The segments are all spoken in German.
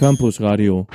Campus Radio.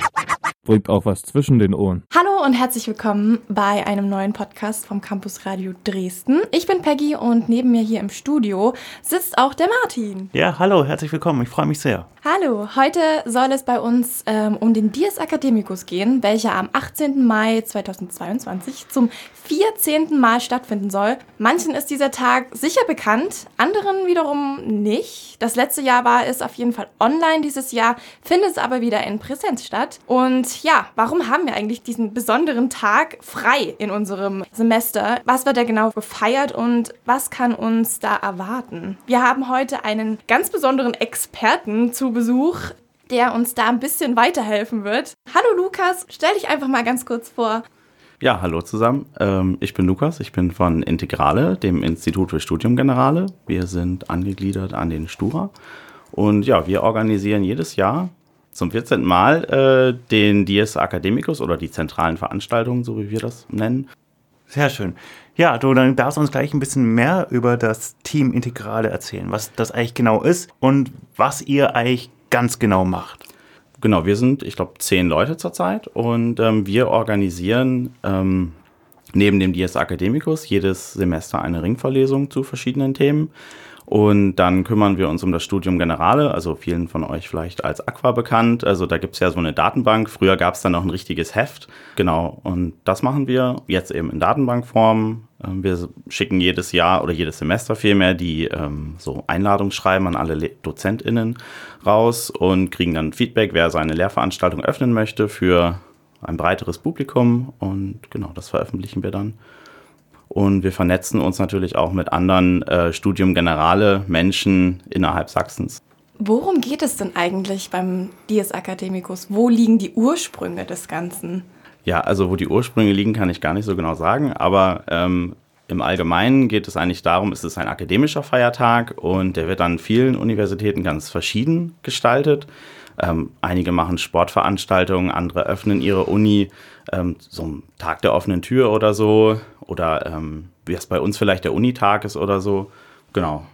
Bringt auch was zwischen den Ohren. Hallo und herzlich willkommen bei einem neuen Podcast vom Campus Radio Dresden. Ich bin Peggy und neben mir hier im Studio sitzt auch der Martin. Ja, hallo, herzlich willkommen. Ich freue mich sehr. Hallo, heute soll es bei uns ähm, um den Dies Academicus gehen, welcher am 18. Mai 2022 zum 14. Mal stattfinden soll. Manchen ist dieser Tag sicher bekannt, anderen wiederum nicht. Das letzte Jahr war es auf jeden Fall online, dieses Jahr findet es aber wieder in Präsenz statt. Und ja, warum haben wir eigentlich diesen besonderen Tag frei in unserem Semester? Was wird da genau gefeiert und was kann uns da erwarten? Wir haben heute einen ganz besonderen Experten zu Besuch, der uns da ein bisschen weiterhelfen wird. Hallo Lukas, stell dich einfach mal ganz kurz vor. Ja, hallo zusammen. Ähm, ich bin Lukas, ich bin von Integrale, dem Institut für Studium Generale. Wir sind angegliedert an den Stura. Und ja, wir organisieren jedes Jahr zum 14. Mal äh, den Dies Academicus oder die zentralen Veranstaltungen, so wie wir das nennen. Sehr schön. Ja, du dann darfst uns gleich ein bisschen mehr über das Team Integrale erzählen, was das eigentlich genau ist und was ihr eigentlich ganz genau macht. Genau, wir sind, ich glaube, zehn Leute zurzeit und ähm, wir organisieren ähm, neben dem Dies Academicus jedes Semester eine Ringverlesung zu verschiedenen Themen. Und dann kümmern wir uns um das Studium Generale, also vielen von euch vielleicht als Aqua bekannt. Also da gibt's ja so eine Datenbank. Früher gab's dann noch ein richtiges Heft. Genau, und das machen wir jetzt eben in Datenbankform. Ähm, wir schicken jedes Jahr oder jedes Semester vielmehr die ähm, so Einladungsschreiben an alle DozentInnen raus und kriegen dann Feedback, wer seine Lehrveranstaltung öffnen möchte für ein breiteres Publikum. Und genau, das veröffentlichen wir dann. Und wir vernetzen uns natürlich auch mit anderen äh, Studium Generale Menschen innerhalb Sachsens. Worum geht es denn eigentlich beim Dies Academicus? Wo liegen die Ursprünge des Ganzen? Ja, also wo die Ursprünge liegen, kann ich gar nicht so genau sagen, aber ähm, im Allgemeinen geht es eigentlich darum, es ist ein akademischer Feiertag und der wird an vielen Universitäten ganz verschieden gestaltet. Ähm, einige machen Sportveranstaltungen, andere öffnen ihre Uni, ähm, so ein Tag der offenen Tür oder so. Oder ähm, wie es bei uns vielleicht der Unitag ist oder so. Genau.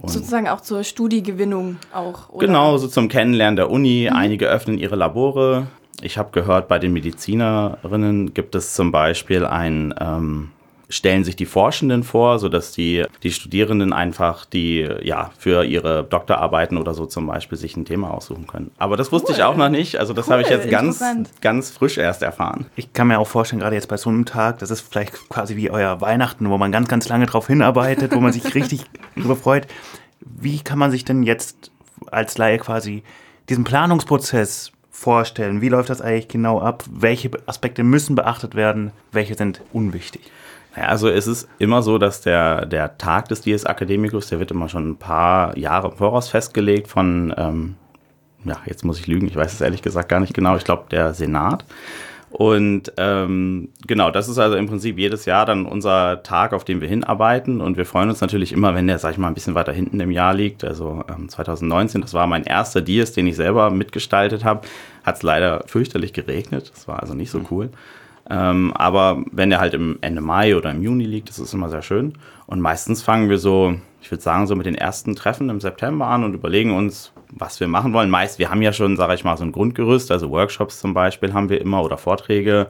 Und Sozusagen auch zur Studiegewinnung auch. Oder? Genau, so zum Kennenlernen der Uni. Mhm. Einige öffnen ihre Labore. Ich habe gehört, bei den Medizinerinnen gibt es zum Beispiel ein ähm, stellen sich die Forschenden vor, sodass die, die Studierenden einfach die, ja, für ihre Doktorarbeiten oder so zum Beispiel sich ein Thema aussuchen können. Aber das wusste cool. ich auch noch nicht. Also das cool, habe ich jetzt ganz, ganz frisch erst erfahren. Ich kann mir auch vorstellen, gerade jetzt bei so einem Tag, das ist vielleicht quasi wie euer Weihnachten, wo man ganz, ganz lange drauf hinarbeitet, wo man sich richtig darüber freut. Wie kann man sich denn jetzt als Laie quasi diesen Planungsprozess vorstellen? Wie läuft das eigentlich genau ab? Welche Aspekte müssen beachtet werden? Welche sind unwichtig? Ja, also es ist immer so, dass der, der Tag des Dies Academicus, der wird immer schon ein paar Jahre im Voraus festgelegt von, ähm, ja, jetzt muss ich lügen, ich weiß es ehrlich gesagt gar nicht genau, ich glaube der Senat. Und ähm, genau, das ist also im Prinzip jedes Jahr dann unser Tag, auf den wir hinarbeiten. Und wir freuen uns natürlich immer, wenn der, sag ich mal, ein bisschen weiter hinten im Jahr liegt. Also ähm, 2019, das war mein erster Dies, den ich selber mitgestaltet habe. Hat es leider fürchterlich geregnet. Das war also nicht so cool. Ähm, aber wenn der halt im Ende Mai oder im Juni liegt, das ist immer sehr schön. Und meistens fangen wir so, ich würde sagen, so mit den ersten Treffen im September an und überlegen uns, was wir machen wollen. Meist, wir haben ja schon, sage ich mal, so ein Grundgerüst, also Workshops zum Beispiel haben wir immer oder Vorträge.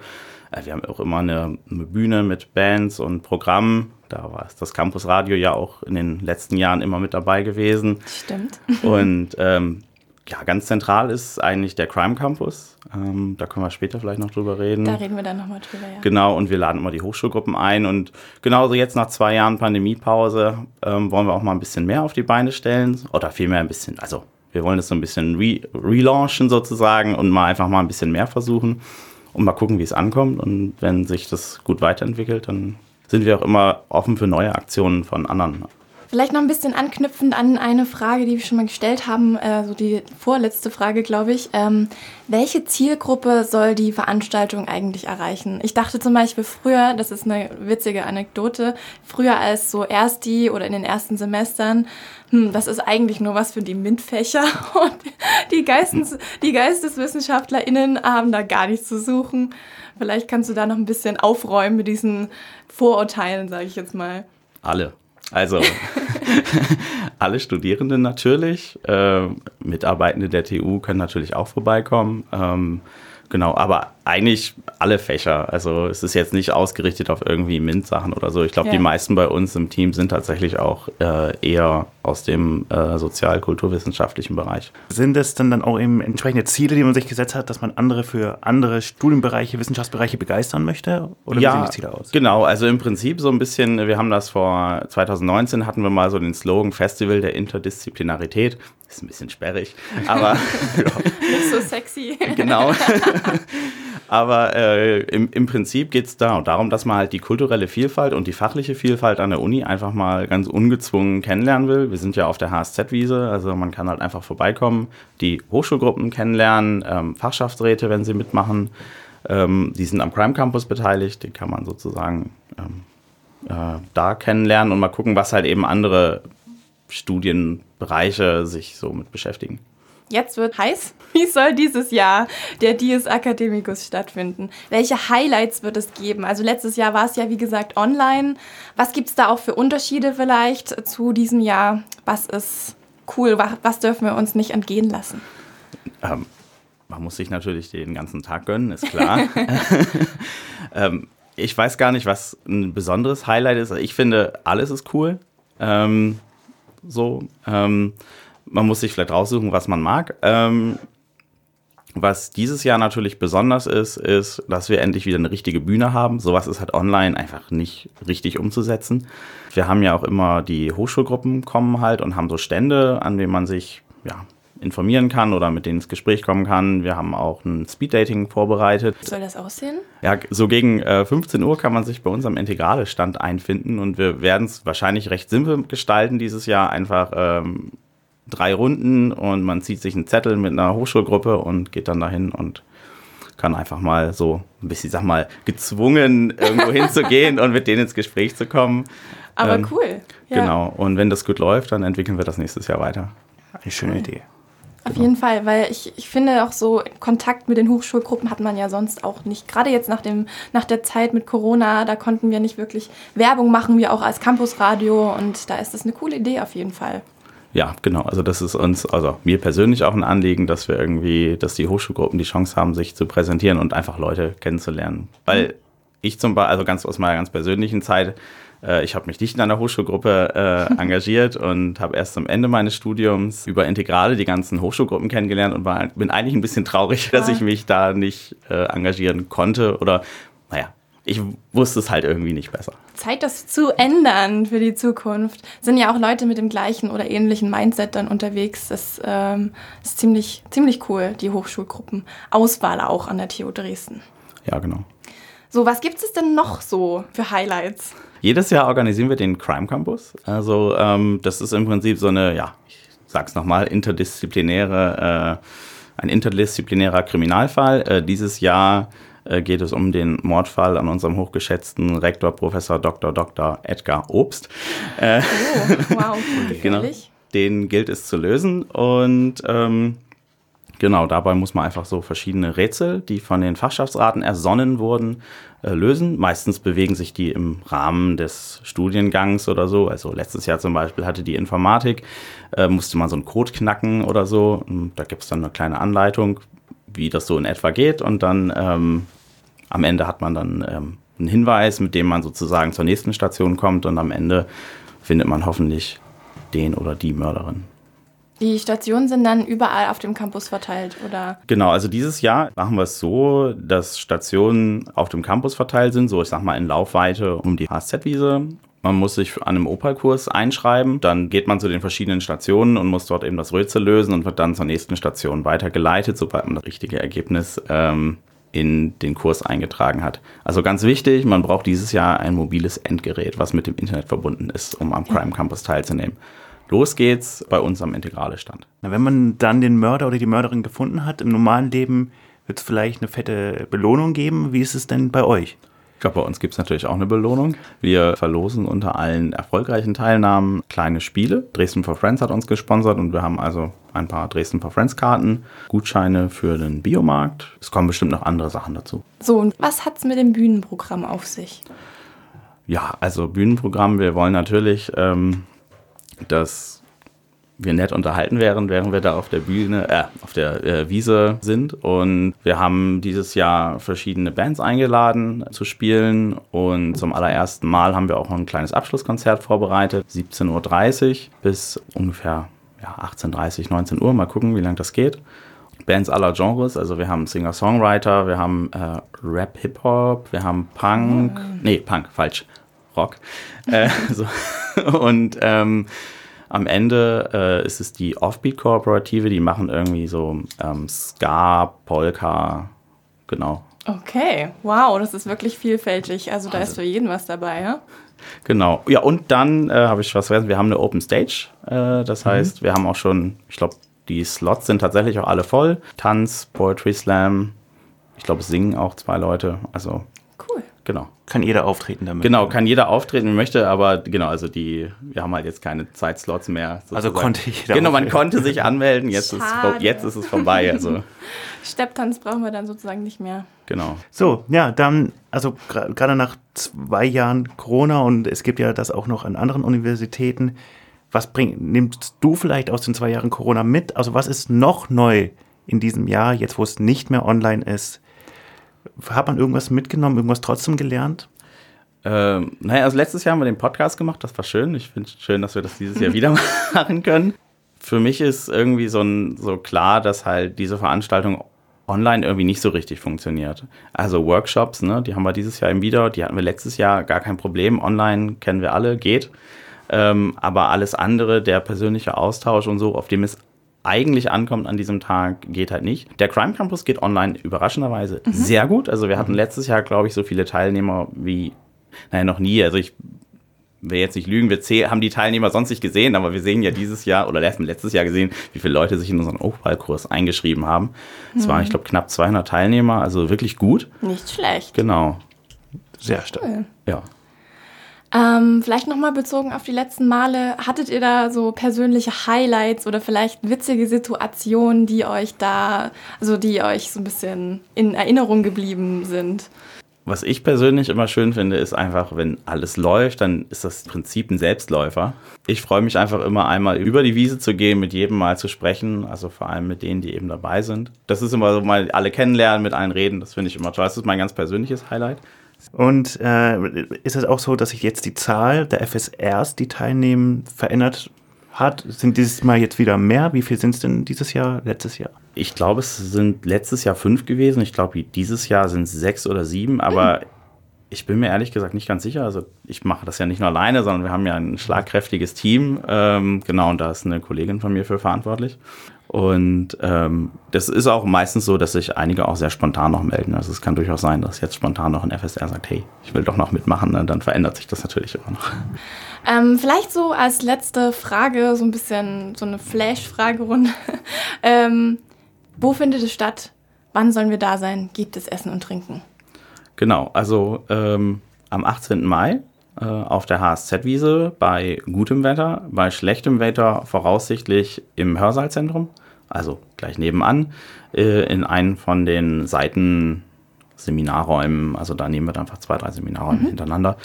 Äh, wir haben auch immer eine, eine Bühne mit Bands und Programmen. Da war das Campus Radio ja auch in den letzten Jahren immer mit dabei gewesen. Stimmt. Und ähm, ja, ganz zentral ist eigentlich der Crime Campus. Ähm, da können wir später vielleicht noch drüber reden. Da reden wir dann nochmal drüber, ja. Genau, und wir laden immer die Hochschulgruppen ein. Und genauso jetzt nach zwei Jahren Pandemiepause ähm, wollen wir auch mal ein bisschen mehr auf die Beine stellen. Oder vielmehr ein bisschen, also wir wollen das so ein bisschen re relaunchen sozusagen und mal einfach mal ein bisschen mehr versuchen und mal gucken, wie es ankommt. Und wenn sich das gut weiterentwickelt, dann sind wir auch immer offen für neue Aktionen von anderen Vielleicht noch ein bisschen anknüpfend an eine Frage, die wir schon mal gestellt haben, äh, so die vorletzte Frage, glaube ich. Ähm, welche Zielgruppe soll die Veranstaltung eigentlich erreichen? Ich dachte zum Beispiel früher, das ist eine witzige Anekdote, früher als so Ersti oder in den ersten Semestern, hm, das ist eigentlich nur was für die MINT-Fächer und die, Geistes, die GeisteswissenschaftlerInnen haben da gar nichts zu suchen. Vielleicht kannst du da noch ein bisschen aufräumen mit diesen Vorurteilen, sage ich jetzt mal. Alle. Also, Alle Studierenden natürlich. Äh, Mitarbeitende der TU können natürlich auch vorbeikommen. Ähm, genau, aber eigentlich alle Fächer. Also es ist jetzt nicht ausgerichtet auf irgendwie MINT-Sachen oder so. Ich glaube, Ja. die meisten bei uns im Team sind tatsächlich auch äh, eher aus dem äh, sozial-kulturwissenschaftlichen Bereich. Sind es dann, dann auch eben entsprechende Ziele, die man sich gesetzt hat, dass man andere für andere Studienbereiche, Wissenschaftsbereiche begeistern möchte? Oder wie sehen die Ziele aus? Genau, also im Prinzip so ein bisschen, wir haben das vor 2019 hatten wir mal so den Slogan Festival der Interdisziplinarität. Ist ein bisschen sperrig, aber Nicht so sexy. genau. Aber äh, im, im Prinzip geht es da darum, dass man halt die kulturelle Vielfalt und die fachliche Vielfalt an der Uni einfach mal ganz ungezwungen kennenlernen will. Wir sind ja auf der HSZ-Wiese, also man kann halt einfach vorbeikommen, die Hochschulgruppen kennenlernen, ähm, Fachschaftsräte, wenn sie mitmachen. Ähm, die sind am Crime Campus beteiligt, die kann man sozusagen ähm, äh, da kennenlernen und mal gucken, was halt eben andere Studienbereiche sich so mit beschäftigen. Jetzt wird heiß. Wie soll dieses Jahr der Dies Academicus stattfinden? Welche Highlights wird es geben? Also letztes Jahr war es ja, wie gesagt, online. Was gibt es da auch für Unterschiede vielleicht zu diesem Jahr? Was ist cool? Was, was dürfen wir uns nicht entgehen lassen? Ähm, man muss sich natürlich den ganzen Tag gönnen, ist klar. ähm, ich weiß gar nicht, was ein besonderes Highlight ist. Ich finde, alles ist cool. Ähm, so, ähm, man muss sich vielleicht raussuchen, was man mag. Ähm, was dieses Jahr natürlich besonders ist, ist, dass wir endlich wieder eine richtige Bühne haben. Sowas ist halt online einfach nicht richtig umzusetzen. Wir haben ja auch immer die Hochschulgruppen kommen halt und haben so Stände, an denen man sich ja, informieren kann oder mit denen ins Gespräch kommen kann. Wir haben auch ein Speeddating vorbereitet. Soll das aussehen? Ja, so gegen äh, 15 Uhr kann man sich bei uns am Integrale-Stand einfinden und wir werden es wahrscheinlich recht simpel gestalten dieses Jahr. Einfach ähm, drei Runden und man zieht sich einen Zettel mit einer Hochschulgruppe und geht dann dahin und kann einfach mal so ein bisschen, sag mal, gezwungen irgendwo hinzugehen und mit denen ins Gespräch zu kommen. Aber Ähm, cool. Ja, Genau. Und wenn das gut läuft, dann entwickeln wir das nächstes Jahr weiter. Eine schöne Idee. Auf jeden Fall, weil ich, ich finde auch so, Kontakt mit den Hochschulgruppen hat man ja sonst auch nicht. Gerade jetzt nach, dem, nach der Zeit mit Corona, da konnten wir nicht wirklich Werbung machen, wir auch als Campusradio. Und da ist das eine coole Idee auf jeden Fall. Ja, genau. Also das ist uns, also mir persönlich auch ein Anliegen, dass wir irgendwie, dass die Hochschulgruppen die Chance haben, sich zu präsentieren und einfach Leute kennenzulernen. Weil ich zum Beispiel, also ganz aus meiner ganz persönlichen Zeit, äh, ich habe mich nicht in einer Hochschulgruppe äh, engagiert und habe erst am Ende meines Studiums über Integrale die ganzen Hochschulgruppen kennengelernt und war, bin eigentlich ein bisschen traurig, dass ich mich da nicht äh, engagieren konnte oder, naja, ich wusste es halt irgendwie nicht besser. Zeit, das zu ändern für die Zukunft. Sind ja auch Leute mit dem gleichen oder ähnlichen Mindset dann unterwegs. Das ähm, ist ziemlich, ziemlich cool, die Hochschulgruppen. Auswahl auch an der TU Dresden. Ja, genau. So, was gibt es denn noch so für Highlights? Jedes Jahr organisieren wir den Crime Campus. Also ähm, das ist im Prinzip so eine, ja, ich sag's nochmal, interdisziplinäre, äh, ein interdisziplinärer Kriminalfall. Äh, dieses Jahr äh, geht es um den Mordfall an unserem hochgeschätzten Rektor Professor Dr. Dr. Edgar Obst. Oh, wow, Genau. Den gilt es zu lösen und ähm, genau dabei muss man einfach so verschiedene Rätsel, die von den Fachschaftsraten ersonnen wurden, äh, lösen. Meistens bewegen sich die im Rahmen des Studiengangs oder so. Also letztes Jahr zum Beispiel hatte die Informatik, äh, musste man so einen Code knacken oder so. Und da gibt es dann eine kleine Anleitung, wie das so in etwa geht und dann ähm, am Ende hat man dann ähm, einen Hinweis, mit dem man sozusagen zur nächsten Station kommt und am Ende findet man hoffentlich den oder die Mörderin. Die Stationen sind dann überall auf dem Campus verteilt, oder? Genau, also dieses Jahr machen wir es so, dass Stationen auf dem Campus verteilt sind, so ich sag mal in Laufweite um die HSZ-Wiese. Man muss sich an einem Opal-Kurs einschreiben, dann geht man zu den verschiedenen Stationen und muss dort eben das Rätsel lösen und wird dann zur nächsten Station weitergeleitet, sobald man das richtige Ergebnis ähm, in den Kurs eingetragen hat. Also ganz wichtig, man braucht dieses Jahr ein mobiles Endgerät, was mit dem Internet verbunden ist, um am Crime Campus teilzunehmen. Los geht's bei uns am Integrale-Stand. Na, wenn man dann den Mörder oder die Mörderin gefunden hat, im normalen Leben wird es vielleicht eine fette Belohnung geben. Wie ist es denn bei euch? Ich glaube, bei uns gibt es natürlich auch eine Belohnung. Wir verlosen unter allen erfolgreichen Teilnahmen kleine Spiele. Dresden for Friends hat uns gesponsert und wir haben also ein paar Dresden for Friends Karten, Gutscheine für den Biomarkt. Es kommen bestimmt noch andere Sachen dazu. So, und was hat's mit dem Bühnenprogramm auf sich? Ja, also Bühnenprogramm. Wir wollen natürlich ähm, dass wir nett unterhalten wären, während wir da auf der Bühne, äh, auf der äh, Wiese sind. Und wir haben dieses Jahr verschiedene Bands eingeladen zu spielen. Und zum allerersten Mal haben wir auch noch ein kleines Abschlusskonzert vorbereitet. 17.30 Uhr bis ungefähr ja, 18.30 19 Uhr. Mal gucken, wie lange das geht. Bands aller Genres, also wir haben Singer-Songwriter, wir haben äh, Rap, Hip-Hop, wir haben Punk, nee, Punk, falsch, Rock. äh, so. Und ähm, am Ende äh, ist es die Offbeat-Kooperative, die machen irgendwie so ähm, Ska, Polka, genau. Okay, wow, das ist wirklich vielfältig. Also da ist für jeden was dabei, ja? Genau. Ja, und dann äh, habe ich was vergessen, wir haben eine Open Stage. Äh, das heißt, wir haben auch schon, ich glaube, die Slots sind tatsächlich auch alle voll. Tanz, Poetry Slam, ich glaube, singen auch zwei Leute. Also. Genau. Kann jeder auftreten damit. Genau, kann jeder auftreten möchte, aber genau, also die, wir haben halt jetzt keine Zeitslots mehr. Also sozusagen. konnte jeder Genau, man konnte sich anmelden, jetzt ist, jetzt ist es vorbei. Also, Stepptanz brauchen wir dann sozusagen nicht mehr. genau. So, ja, dann, also gerade nach zwei Jahren Corona und es gibt ja das auch noch an anderen Universitäten. Was bring, nimmst du vielleicht aus den zwei Jahren Corona mit? Also was ist noch neu in diesem Jahr, jetzt wo es nicht mehr online ist? Hat man irgendwas mitgenommen, irgendwas trotzdem gelernt? Ähm, naja, also letztes Jahr haben wir den Podcast gemacht, das war schön. Ich finde es schön, dass wir das dieses Jahr wieder machen können. Für mich ist irgendwie so, ein, so klar, dass halt diese Veranstaltung online irgendwie nicht so richtig funktioniert. Also Workshops, ne, die haben wir dieses Jahr eben wieder, die hatten wir letztes Jahr gar kein Problem. Online kennen wir alle, geht. Ähm, aber alles andere, der persönliche Austausch und so, auf dem es eigentlich ankommt an diesem Tag, geht halt nicht. Der Crime Campus geht online überraschenderweise sehr gut. Also wir hatten letztes Jahr, glaube ich, so viele Teilnehmer wie, naja, noch nie. Also ich will jetzt nicht lügen, wir zäh- haben die Teilnehmer sonst nicht gesehen, aber wir sehen ja dieses Jahr oder letztes Jahr gesehen, wie viele Leute sich in unseren Hochballkurs eingeschrieben haben. Es waren, ich glaube, knapp 200 Teilnehmer, also wirklich gut. Nicht schlecht. Genau, Sehr stark. ja. Ähm, vielleicht nochmal bezogen auf die letzten Male. Hattet ihr da so persönliche Highlights oder vielleicht witzige Situationen, die euch da, also die euch so ein bisschen in Erinnerung geblieben sind? Was ich persönlich immer schön finde, ist einfach, wenn alles läuft, dann ist das Prinzip ein Selbstläufer. Ich freue mich einfach immer einmal über die Wiese zu gehen, mit jedem mal zu sprechen, also vor allem mit denen, die eben dabei sind. Das ist immer so mal alle kennenlernen, mit allen reden, das finde ich immer toll. Das ist mein ganz persönliches Highlight. Und äh, ist es auch so, dass sich jetzt die Zahl der FSRs, die teilnehmen, verändert hat? Sind dieses Mal jetzt wieder mehr? Wie viel sind es denn dieses Jahr, letztes Jahr? Ich glaube, es sind letztes Jahr fünf gewesen. Ich glaube, dieses Jahr sind es sechs oder sieben, aber ich bin mir ehrlich gesagt nicht ganz sicher. Also ich mache das ja nicht nur alleine, sondern wir haben ja ein schlagkräftiges Team. Ähm, genau, und da ist eine Kollegin von mir für verantwortlich. Und ähm, das ist auch meistens so, dass sich einige auch sehr spontan noch melden. Also es kann durchaus sein, dass jetzt spontan noch ein FSR sagt, hey, ich will doch noch mitmachen. Ne? Dann verändert sich das natürlich immer noch. Ähm, vielleicht so als letzte Frage, so ein bisschen so eine Flash-Fragerunde. ähm, wo findet es statt? Wann sollen wir da sein? Gibt es Essen und Trinken? Genau, also ähm, am 18. Mai äh, auf der HSZ-Wiese bei gutem Wetter, bei schlechtem Wetter voraussichtlich im Hörsaalzentrum, also gleich nebenan, äh, in einen von den Seitenseminarräumen. Also da nehmen wir dann einfach zwei, drei Seminarräume hintereinander.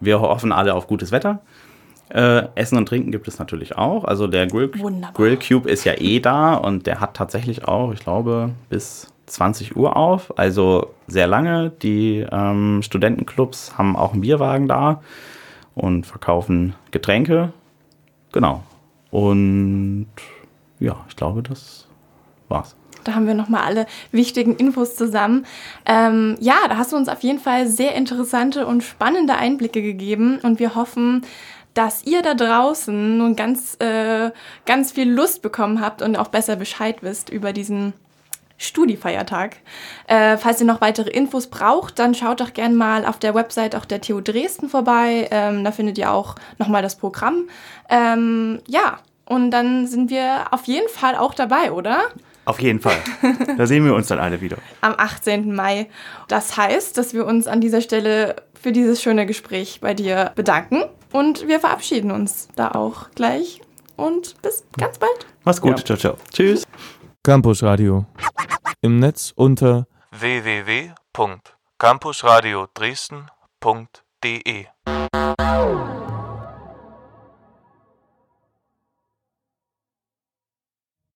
Wir hoffen alle auf gutes Wetter. Äh, Essen und Trinken gibt es natürlich auch. Also der Grill. Grill Cube ist ja eh da und der hat tatsächlich auch, ich glaube, bis 20 Uhr auf. Also sehr lange. Die ähm, Studentenclubs haben auch einen Bierwagen da und verkaufen Getränke. Genau. Und ja, ich glaube, das war's. Da haben wir nochmal alle wichtigen Infos zusammen. Ähm, ja, da hast du uns auf jeden Fall sehr interessante und spannende Einblicke gegeben und wir hoffen, dass ihr da draußen nun ganz, äh, ganz viel Lust bekommen habt und auch besser Bescheid wisst über diesen Studi-Feiertag. Äh, falls ihr noch weitere Infos braucht, dann schaut doch gern mal auf der Website auch der TU Dresden vorbei. Ähm, da findet ihr auch nochmal das Programm. Ähm, ja, und dann sind wir auf jeden Fall auch dabei, oder? Auf jeden Fall. da sehen wir uns dann alle wieder. am 18. Mai. Das heißt, dass wir uns an dieser Stelle für dieses schöne Gespräch bei dir bedanken und wir verabschieden uns da auch gleich und bis ganz bald. Mach's gut. Ja. Ciao, ciao. Tschüss. Campus Radio. Im Netz unter www.campusradio Dresden.de